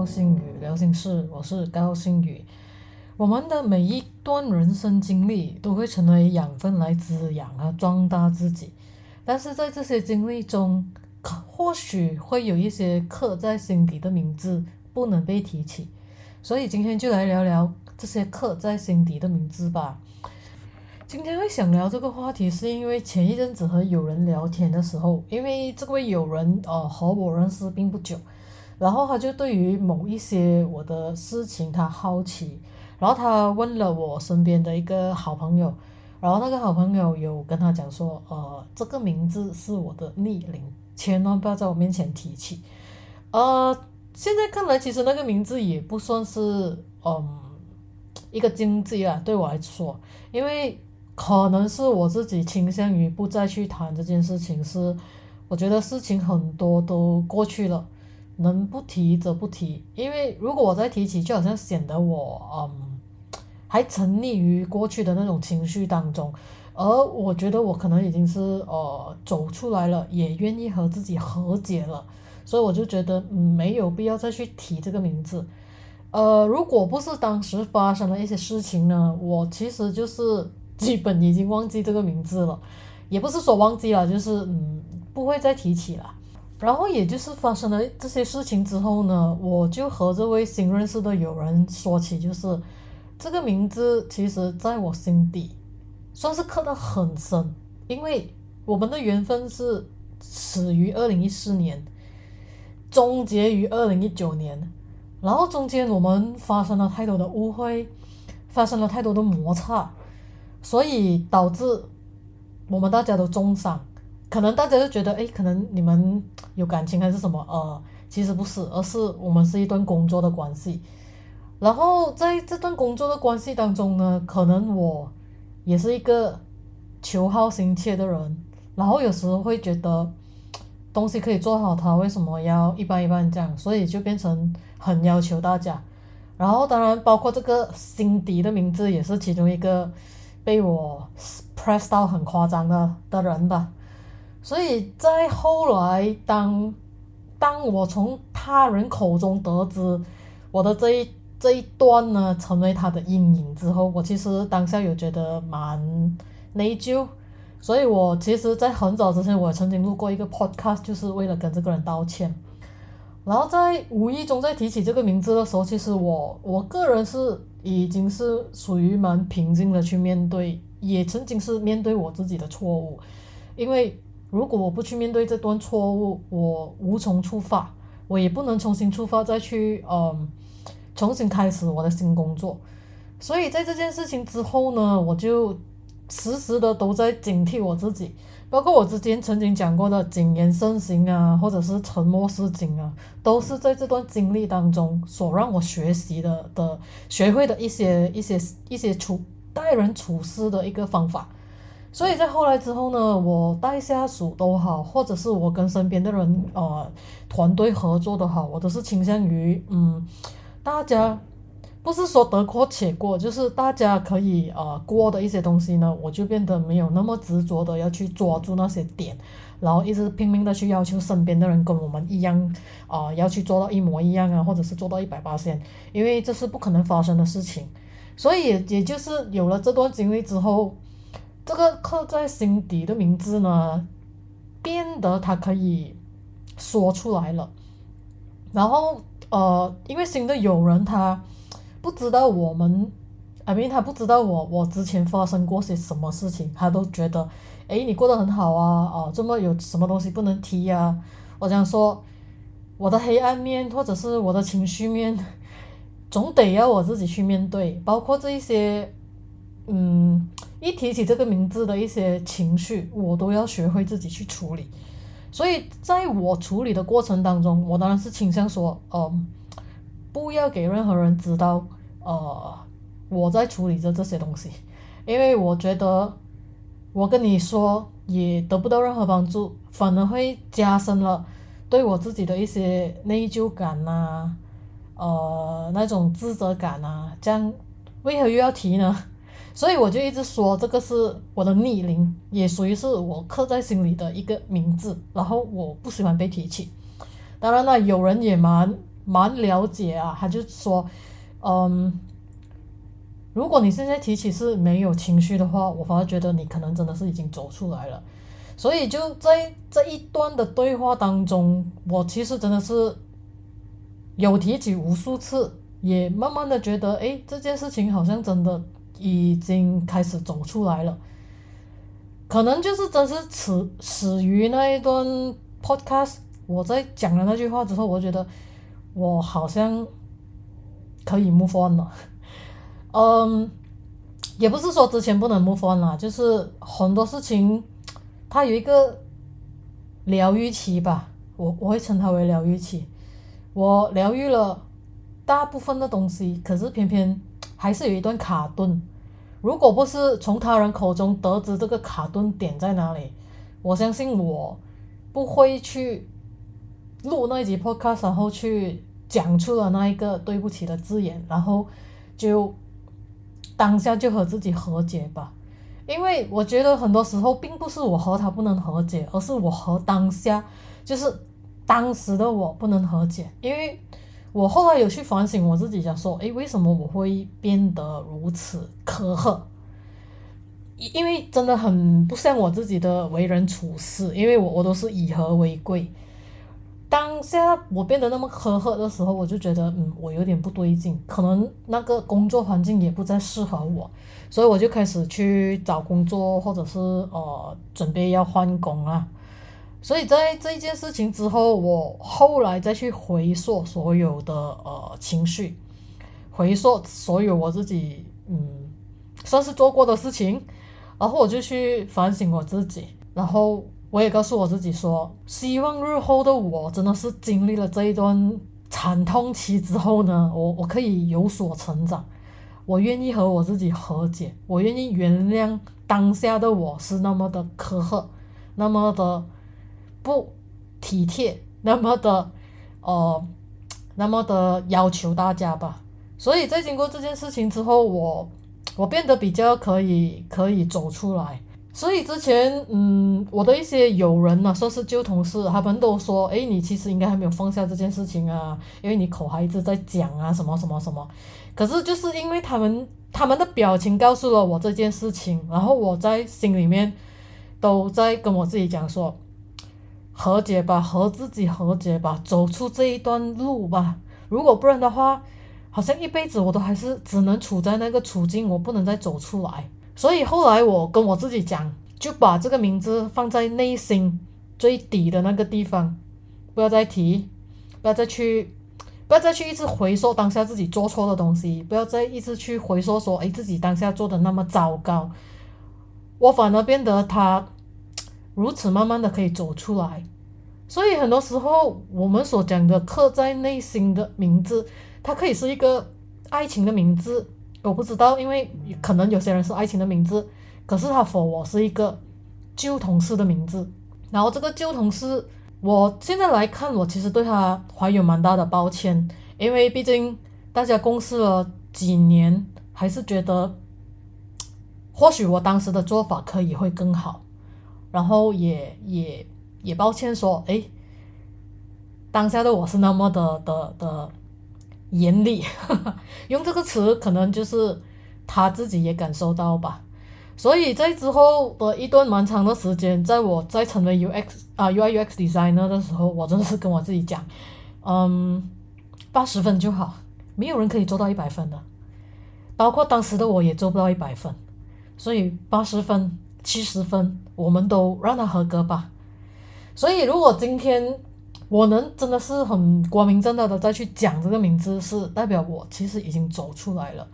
高星宇聊心事，我是高星宇。我们的每一段人生经历都会成为养分来滋养和壮大自己，但是在这些经历中，或许会有一些刻在心底的名字不能被提起，所以今天就来聊聊这些刻在心底的名字吧。今天会想聊这个话题，是因为前一阵子和友人聊天的时候，因为这位友人呃和我认识并不久，然后他就对于某一些我的事情他好奇，然后他问了我身边的一个好朋友，然后那个好朋友有跟他讲说，呃，这个名字是我的逆鳞，千万不要在我面前提起。呃，现在看来其实那个名字也不算是嗯一个禁忌啊，对我来说，因为。可能是我自己倾向于不再去谈这件事情，是我觉得事情很多都过去了，能不提则不提，因为如果我再提起，就好像显得我嗯还沉溺于过去的那种情绪当中，而我觉得我可能已经是呃走出来了，也愿意和自己和解了，所以我就觉得没有必要再去提这个名字，呃，如果不是当时发生了一些事情呢，我其实就是。基本已经忘记这个名字了，也不是说忘记了，就是嗯不会再提起了。然后也就是发生了这些事情之后呢，我就和这位新认识的友人说起，就是这个名字其实在我心底算是刻得很深，因为我们的缘分是始于二零一四年，终结于二零一九年，然后中间我们发生了太多的误会，发生了太多的摩擦。所以导致我们大家都重伤，可能大家就觉得，哎，可能你们有感情还是什么？呃，其实不是，而是我们是一段工作的关系。然后在这段工作的关系当中呢，可能我也是一个求好心切的人，然后有时候会觉得东西可以做好，他为什么要一般一般这样？所以就变成很要求大家。然后当然包括这个心底的名字也是其中一个。被我 press 到很夸张的的人吧，所以在后来，当当我从他人口中得知我的这一这一段呢，成为他的阴影之后，我其实当下有觉得蛮内疚，所以我其实，在很早之前，我曾经录过一个 podcast，就是为了跟这个人道歉。然后在无意中在提起这个名字的时候，其实我我个人是已经是属于蛮平静的去面对，也曾经是面对我自己的错误，因为如果我不去面对这段错误，我无从出发，我也不能重新出发再去嗯重新开始我的新工作，所以在这件事情之后呢，我就时时的都在警惕我自己。包括我之前曾经讲过的谨言慎行啊，或者是沉默是金啊，都是在这段经历当中所让我学习的的学会的一些一些一些处待人处事的一个方法。所以在后来之后呢，我带下属都好，或者是我跟身边的人呃团队合作的好，我都是倾向于嗯大家。不是说得过且过，就是大家可以呃过的一些东西呢，我就变得没有那么执着的要去抓住那些点，然后一直拼命的去要求身边的人跟我们一样啊，要去做到一模一样啊，或者是做到一百八线，因为这是不可能发生的事情。所以也就是有了这段经历之后，这个刻在心底的名字呢，变得他可以说出来了。然后呃，因为新的友人他。不知道我们，I mean 他不知道我我之前发生过些什么事情，他都觉得，诶，你过得很好啊，哦，这么有什么东西不能提呀？我想说，我的黑暗面或者是我的情绪面，总得要我自己去面对，包括这一些，嗯，一提起这个名字的一些情绪，我都要学会自己去处理。所以在我处理的过程当中，我当然是倾向说，嗯。不要给任何人知道，呃，我在处理着这些东西，因为我觉得我跟你说也得不到任何帮助，反而会加深了对我自己的一些内疚感呐，呃，那种自责感呐，这样为何又要提呢？所以我就一直说这个是我的逆鳞，也属于是我刻在心里的一个名字，然后我不喜欢被提起。当然了，有人也蛮。蛮了解啊，他就说，嗯，如果你现在提起是没有情绪的话，我反而觉得你可能真的是已经走出来了。所以就在这一段的对话当中，我其实真的是有提起无数次，也慢慢的觉得，哎，这件事情好像真的已经开始走出来了。可能就是真是始始于那一段 podcast，我在讲了那句话之后，我觉得我好像可以 move on 了。嗯，也不是说之前不能 move on 啦，就是很多事情它有一个疗愈期吧，我我会称它为疗愈期。我疗愈了大部分的东西，可是偏偏还是有一段卡顿。如果不是从他人口中得知这个卡顿点在哪里，我相信我不会去录那一集 podcast，然后去讲出了那一个对不起的字眼，然后就当下就和自己和解吧。因为我觉得很多时候并不是我和他不能和解，而是我和当下就是当时的我不能和解，因为。我后来有去反省我自己，想说，诶，为什么我会变得如此苛刻？因因为真的很不像我自己的为人处事，因为我我都是以和为贵。当下我变得那么苛刻的时候，我就觉得，嗯，我有点不对劲，可能那个工作环境也不再适合我，所以我就开始去找工作，或者是呃，准备要换工啊。所以在这一件事情之后，我后来再去回溯所有的呃情绪，回溯所有我自己嗯算是做过的事情，然后我就去反省我自己，然后我也告诉我自己说，希望日后的我真的是经历了这一段惨痛期之后呢，我我可以有所成长，我愿意和我自己和解，我愿意原谅当下的我是那么的苛刻，那么的。不体贴，那么的，呃，那么的要求大家吧。所以在经过这件事情之后，我我变得比较可以可以走出来。所以之前，嗯，我的一些友人呢，说是旧同事，他们都说，哎，你其实应该还没有放下这件事情啊，因为你口还一直在讲啊，什么什么什么。可是就是因为他们他们的表情告诉了我这件事情，然后我在心里面都在跟我自己讲说。和解吧，和自己和解吧，走出这一段路吧。如果不然的话，好像一辈子我都还是只能处在那个处境，我不能再走出来。所以后来我跟我自己讲，就把这个名字放在内心最底的那个地方，不要再提，不要再去，不要再去一直回溯当下自己做错的东西，不要再一直去回溯说，哎，自己当下做的那么糟糕。我反而变得他。如此慢慢的可以走出来，所以很多时候我们所讲的刻在内心的名字，它可以是一个爱情的名字，我不知道，因为可能有些人是爱情的名字，可是他 for 我是一个旧同事的名字，然后这个旧同事，我现在来看，我其实对他怀有蛮大的抱歉，因为毕竟大家共事了几年，还是觉得或许我当时的做法可以会更好。然后也也也抱歉说，哎，当下的我是那么的的的严厉，用这个词可能就是他自己也感受到吧。所以在之后的一段蛮长的时间，在我在成为 UX 啊 UI UX designer 的时候，我真的是跟我自己讲，嗯，八十分就好，没有人可以做到一百分的，包括当时的我也做不到一百分，所以八十分。七十分，我们都让他合格吧。所以，如果今天我能真的是很光明正大的再去讲这个名字，是代表我其实已经走出来了。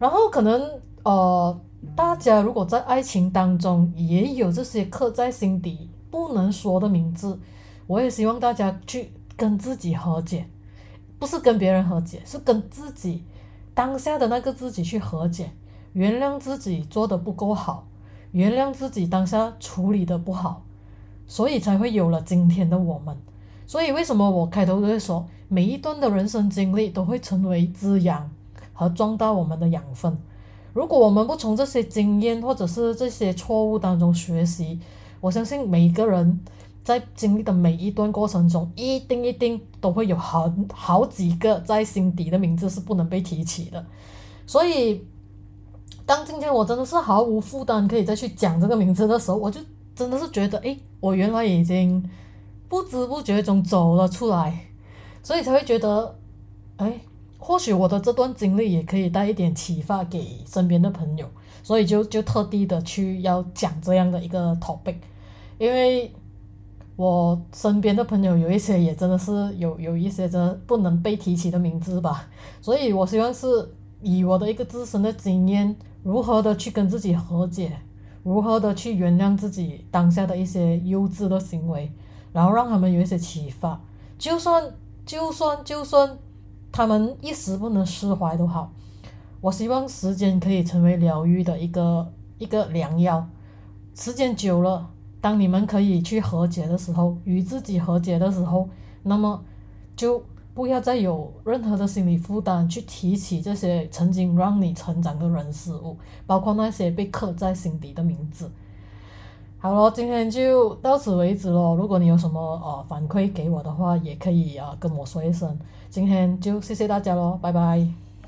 然后，可能呃，大家如果在爱情当中也有这些刻在心底不能说的名字，我也希望大家去跟自己和解，不是跟别人和解，是跟自己当下的那个自己去和解，原谅自己做的不够好。原谅自己当下处理的不好，所以才会有了今天的我们。所以为什么我开头都会说，每一段的人生经历都会成为滋养和壮大我们的养分。如果我们不从这些经验或者是这些错误当中学习，我相信每个人在经历的每一段过程中，一定一定都会有好好几个在心底的名字是不能被提起的。所以，当今天我真的是毫无负担可以再去讲这个名字的时候，我就真的是觉得，哎，我原来已经不知不觉中走了出来，所以才会觉得，哎，或许我的这段经历也可以带一点启发给身边的朋友，所以就就特地的去要讲这样的一个 topic，因为。我身边的朋友有一些也真的是有有一些真不能被提起的名字吧，所以我希望是以我的一个自身的经验，如何的去跟自己和解，如何的去原谅自己当下的一些幼稚的行为，然后让他们有一些启发，就算就算就算他们一时不能释怀都好，我希望时间可以成为疗愈的一个一个良药，时间久了。当你们可以去和解的时候，与自己和解的时候，那么就不要再有任何的心理负担去提起这些曾经让你成长的人事物，包括那些被刻在心底的名字。好了，今天就到此为止了。如果你有什么呃反馈给我的话，也可以啊跟我说一声。今天就谢谢大家喽，拜拜。